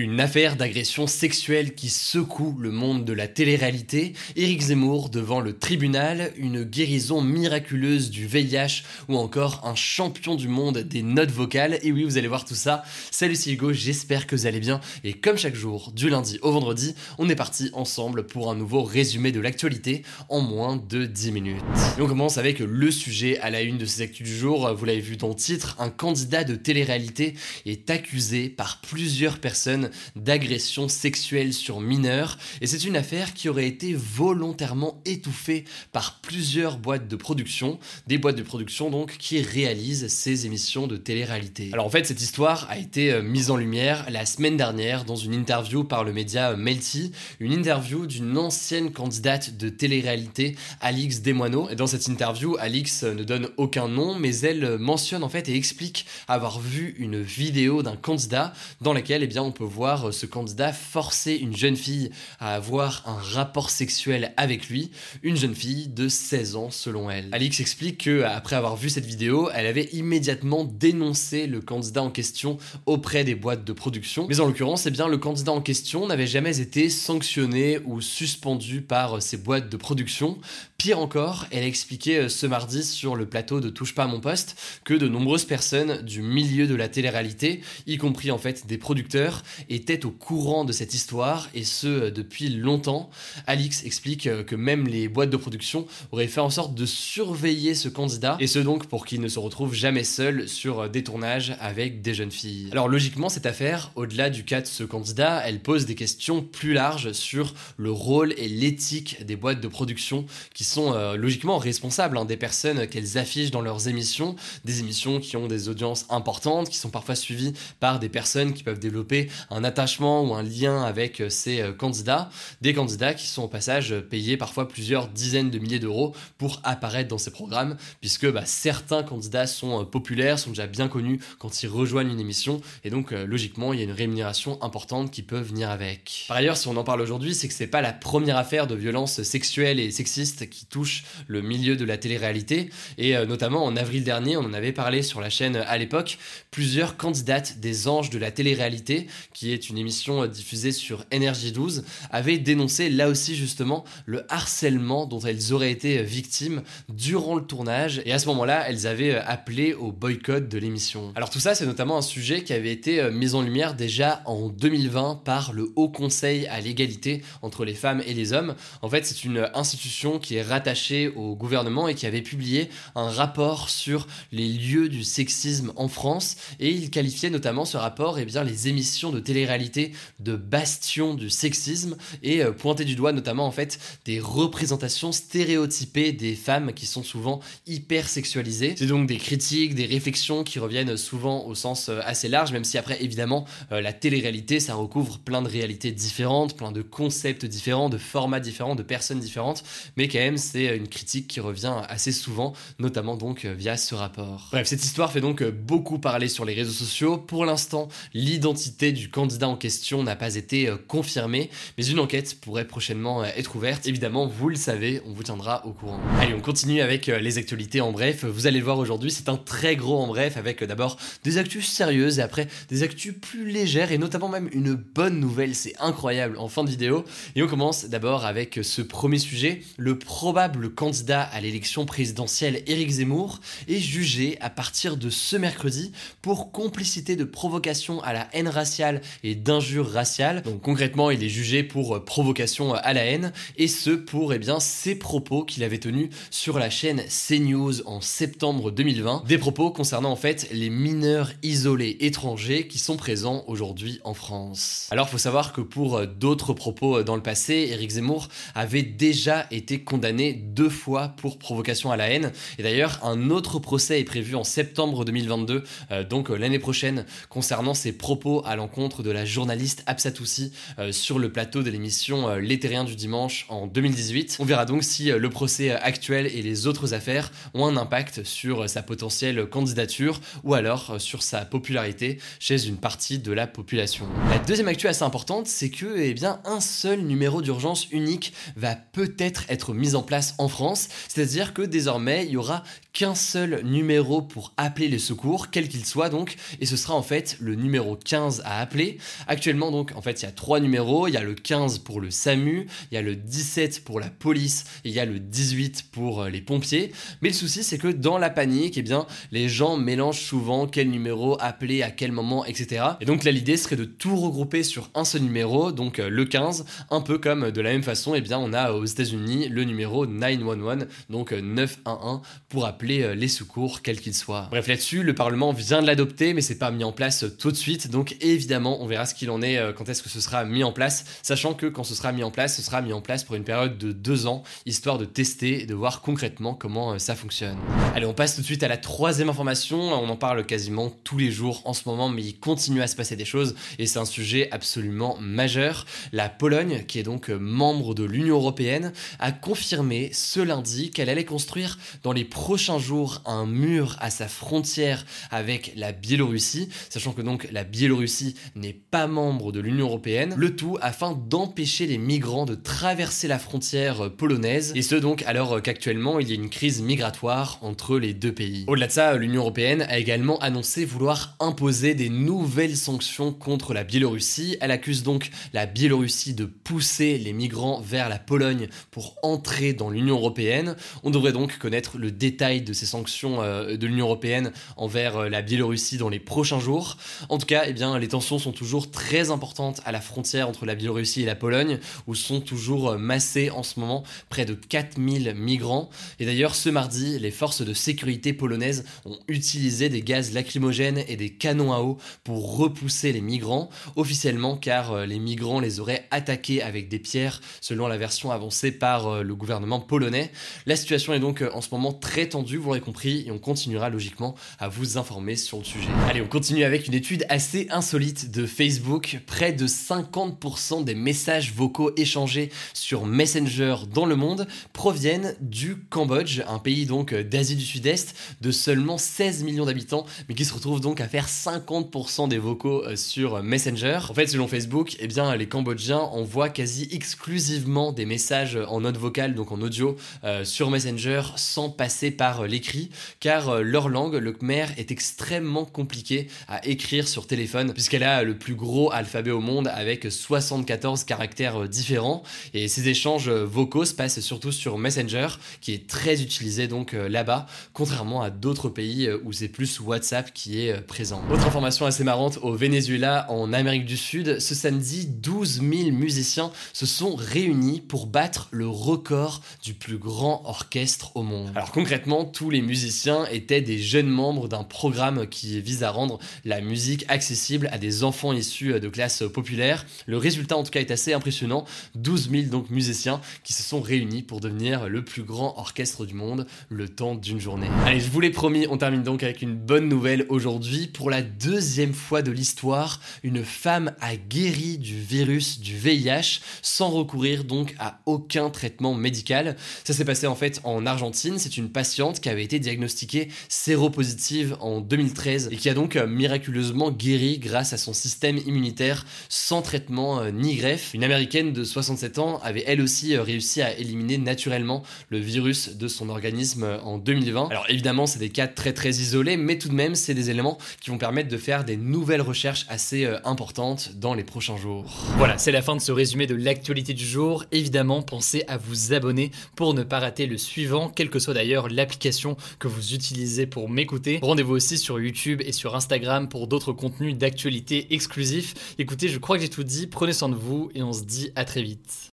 Une affaire d'agression sexuelle qui secoue le monde de la télé-réalité, Éric Zemmour devant le tribunal, une guérison miraculeuse du VIH ou encore un champion du monde des notes vocales. Et oui, vous allez voir tout ça. Salut, c'est Hugo, j'espère que vous allez bien. Et comme chaque jour, du lundi au vendredi, on est parti ensemble pour un nouveau résumé de l'actualité en moins de 10 minutes. Et on commence avec le sujet à la une de ces actus du jour. Vous l'avez vu dans le titre, un candidat de télé-réalité est accusé par plusieurs personnes d'agression sexuelle sur mineurs et c'est une affaire qui aurait été volontairement étouffée par plusieurs boîtes de production, des boîtes de production donc qui réalisent ces émissions de télé-réalité. Alors en fait cette histoire a été euh, mise en lumière la semaine dernière dans une interview par le média Melty, une interview d'une ancienne candidate de télé-réalité, Alix Desmoineaux. Et dans cette interview, Alix ne donne aucun nom, mais elle mentionne en fait et explique avoir vu une vidéo d'un candidat dans laquelle eh bien, on peut voir ce candidat forcer une jeune fille à avoir un rapport sexuel avec lui, une jeune fille de 16 ans selon elle. Alix explique que après avoir vu cette vidéo, elle avait immédiatement dénoncé le candidat en question auprès des boîtes de production. Mais en l'occurrence, eh bien le candidat en question n'avait jamais été sanctionné ou suspendu par ces boîtes de production. Pire encore, elle a expliqué euh, ce mardi sur le plateau de Touche pas à mon poste que de nombreuses personnes du milieu de la télé-réalité, y compris en fait des producteurs, étaient au courant de cette histoire et ce euh, depuis longtemps. Alix explique euh, que même les boîtes de production auraient fait en sorte de surveiller ce candidat et ce donc pour qu'il ne se retrouve jamais seul sur des tournages avec des jeunes filles. Alors logiquement cette affaire, au-delà du cas de ce candidat, elle pose des questions plus larges sur le rôle et l'éthique des boîtes de production qui sont euh, logiquement responsables hein, des personnes qu'elles affichent dans leurs émissions, des émissions qui ont des audiences importantes, qui sont parfois suivies par des personnes qui peuvent développer un attachement ou un lien avec euh, ces euh, candidats, des candidats qui sont au passage payés parfois plusieurs dizaines de milliers d'euros pour apparaître dans ces programmes, puisque bah, certains candidats sont populaires, sont déjà bien connus quand ils rejoignent une émission, et donc logiquement il y a une rémunération importante qui peut venir avec. Par ailleurs, si on en parle aujourd'hui, c'est que c'est pas la première affaire de violence sexuelle et sexiste qui touche le milieu de la télé-réalité. Et euh, notamment en avril dernier, on en avait parlé sur la chaîne à l'époque, plusieurs candidates des anges de la télé-réalité, qui est une émission euh, diffusée sur Énergie 12, avaient dénoncé là aussi justement le harcèlement dont elles auraient été euh, victimes durant le tournage. Et à ce moment-là, elles avaient appelé au boycott de l'émission. Alors tout ça, c'est notamment un sujet qui avait été mis en lumière déjà en 2020 par le Haut Conseil à l'égalité entre les femmes et les hommes. En fait, c'est une institution qui est rattaché au gouvernement et qui avait publié un rapport sur les lieux du sexisme en France et il qualifiait notamment ce rapport et eh bien les émissions de télé-réalité de bastion du sexisme et euh, pointait du doigt notamment en fait des représentations stéréotypées des femmes qui sont souvent hyper sexualisées. C'est donc des critiques, des réflexions qui reviennent souvent au sens euh, assez large même si après évidemment euh, la télé-réalité ça recouvre plein de réalités différentes, plein de concepts différents, de formats différents, de personnes différentes mais quand même c'est une critique qui revient assez souvent, notamment donc via ce rapport. Bref, cette histoire fait donc beaucoup parler sur les réseaux sociaux. Pour l'instant, l'identité du candidat en question n'a pas été euh, confirmée, mais une enquête pourrait prochainement être ouverte. Évidemment, vous le savez, on vous tiendra au courant. Allez, on continue avec les actualités en bref. Vous allez le voir aujourd'hui, c'est un très gros en bref avec d'abord des actus sérieuses et après des actus plus légères et notamment même une bonne nouvelle, c'est incroyable en fin de vidéo. Et on commence d'abord avec ce premier sujet, le probable candidat à l'élection présidentielle Éric Zemmour est jugé à partir de ce mercredi pour complicité de provocation à la haine raciale et d'injures raciales. Donc concrètement, il est jugé pour provocation à la haine et ce pour eh bien ses propos qu'il avait tenus sur la chaîne CNews en septembre 2020, des propos concernant en fait les mineurs isolés étrangers qui sont présents aujourd'hui en France. Alors faut savoir que pour d'autres propos dans le passé, Éric Zemmour avait déjà été condamné deux fois pour provocation à la haine et d'ailleurs un autre procès est prévu en septembre 2022, euh, donc euh, l'année prochaine, concernant ses propos à l'encontre de la journaliste Absatoussi euh, sur le plateau de l'émission Les Terriens du dimanche en 2018. On verra donc si le procès actuel et les autres affaires ont un impact sur sa potentielle candidature ou alors sur sa popularité chez une partie de la population. La deuxième actu assez importante, c'est que eh bien, un seul numéro d'urgence unique va peut-être être mis en place en France, c'est-à-dire que désormais il y aura qu'un seul numéro pour appeler les secours, quel qu'il soit donc, et ce sera en fait le numéro 15 à appeler. Actuellement donc en fait il y a trois numéros, il y a le 15 pour le SAMU, il y a le 17 pour la police et il y a le 18 pour euh, les pompiers. Mais le souci c'est que dans la panique, eh bien les gens mélangent souvent quel numéro appeler à quel moment, etc. Et donc là l'idée serait de tout regrouper sur un seul numéro, donc euh, le 15, un peu comme de la même façon, eh bien on a aux États-Unis le numéro 911, donc 911 euh, pour appeler euh, les secours, quels qu'ils soient. Bref, là-dessus, le Parlement vient de l'adopter, mais c'est pas mis en place euh, tout de suite. Donc évidemment, on verra ce qu'il en est euh, quand est-ce que ce sera mis en place, sachant que quand ce sera mis en place, ce sera mis en place pour une période de deux ans, histoire de tester et de voir concrètement comment ça fonctionne. Allez, on passe tout de suite à la troisième information. On en parle quasiment tous les jours en ce moment, mais il continue à se passer des choses et c'est un sujet absolument majeur. La Pologne, qui est donc membre de l'Union européenne, a confirmé ce lundi qu'elle allait construire dans les prochains jour un mur à sa frontière avec la Biélorussie, sachant que donc la Biélorussie n'est pas membre de l'Union européenne, le tout afin d'empêcher les migrants de traverser la frontière polonaise, et ce donc alors qu'actuellement il y a une crise migratoire entre les deux pays. Au-delà de ça, l'Union européenne a également annoncé vouloir imposer des nouvelles sanctions contre la Biélorussie. Elle accuse donc la Biélorussie de pousser les migrants vers la Pologne pour entrer dans l'Union européenne. On devrait donc connaître le détail de ces sanctions euh, de l'Union européenne envers euh, la Biélorussie dans les prochains jours. En tout cas, eh bien, les tensions sont toujours très importantes à la frontière entre la Biélorussie et la Pologne, où sont toujours euh, massés en ce moment près de 4000 migrants. Et d'ailleurs, ce mardi, les forces de sécurité polonaises ont utilisé des gaz lacrymogènes et des canons à eau pour repousser les migrants, officiellement car les migrants les auraient attaqués avec des pierres, selon la version avancée par le gouvernement polonais. La situation est donc en ce moment très tendue vous l'aurez compris, et on continuera logiquement à vous informer sur le sujet. Allez, on continue avec une étude assez insolite de Facebook. Près de 50% des messages vocaux échangés sur Messenger dans le monde proviennent du Cambodge, un pays donc d'Asie du Sud-Est de seulement 16 millions d'habitants, mais qui se retrouve donc à faire 50% des vocaux euh, sur Messenger. En fait, selon Facebook, eh bien, les Cambodgiens envoient quasi exclusivement des messages en note vocale, donc en audio, euh, sur Messenger, sans passer par l'écrit, car euh, leur langue, le Khmer, est extrêmement compliqué à écrire sur téléphone, puisqu'elle a le plus gros alphabet au monde avec 74 caractères euh, différents. Et ces échanges euh, vocaux se passent surtout sur Messenger, qui est très utilisé donc là-bas, contrairement à d'autres pays où c'est plus WhatsApp qui est présent. Autre information assez marrante, au Venezuela, en Amérique du Sud, ce samedi, 12 000 musiciens se sont réunis pour battre le record du plus grand orchestre au monde. Alors concrètement, tous les musiciens étaient des jeunes membres d'un programme qui vise à rendre la musique accessible à des enfants issus de classes populaires. Le résultat en tout cas est assez impressionnant. 12 000 donc musiciens qui se sont réunis pour devenir le plus grand orchestre du monde le temps d'une journée. Allez, je vous l'ai promis, on termine donc avec une bonne nouvelle aujourd'hui. Pour la deuxième fois de l'histoire, une femme a guéri du virus du VIH sans recourir donc à aucun traitement médical. Ça s'est passé en fait en Argentine. C'est une patiente qui avait été diagnostiquée séropositive en 2013 et qui a donc euh, miraculeusement guéri grâce à son système immunitaire sans traitement euh, ni greffe. Une américaine de 67 ans avait elle aussi euh, réussi à éliminer naturellement le virus de son organisme en 2020. Alors évidemment, c'est des cas très très isolés, mais tout de même, c'est des éléments qui vont permettre de faire des nouvelles recherches assez importantes dans les prochains jours. Voilà, c'est la fin de ce résumé de l'actualité du jour. Évidemment, pensez à vous abonner pour ne pas rater le suivant, quelle que soit d'ailleurs l'application que vous utilisez pour m'écouter. Rendez-vous aussi sur YouTube et sur Instagram pour d'autres contenus d'actualité exclusif. Écoutez, je crois que j'ai tout dit. Prenez soin de vous et on se dit à très vite.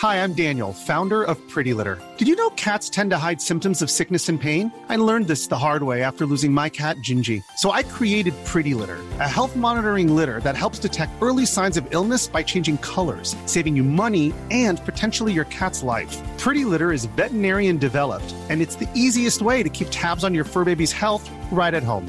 Hi, I'm Daniel, founder of Pretty Litter. Did you know cats tend to hide symptoms of sickness and pain? I learned this the hard way after losing my cat, Gingy. So I created Pretty Litter, a health monitoring litter that helps detect early signs of illness by changing colors, saving you money and potentially your cat's life. Pretty Litter is veterinarian developed, and it's the easiest way to keep tabs on your fur baby's health right at home.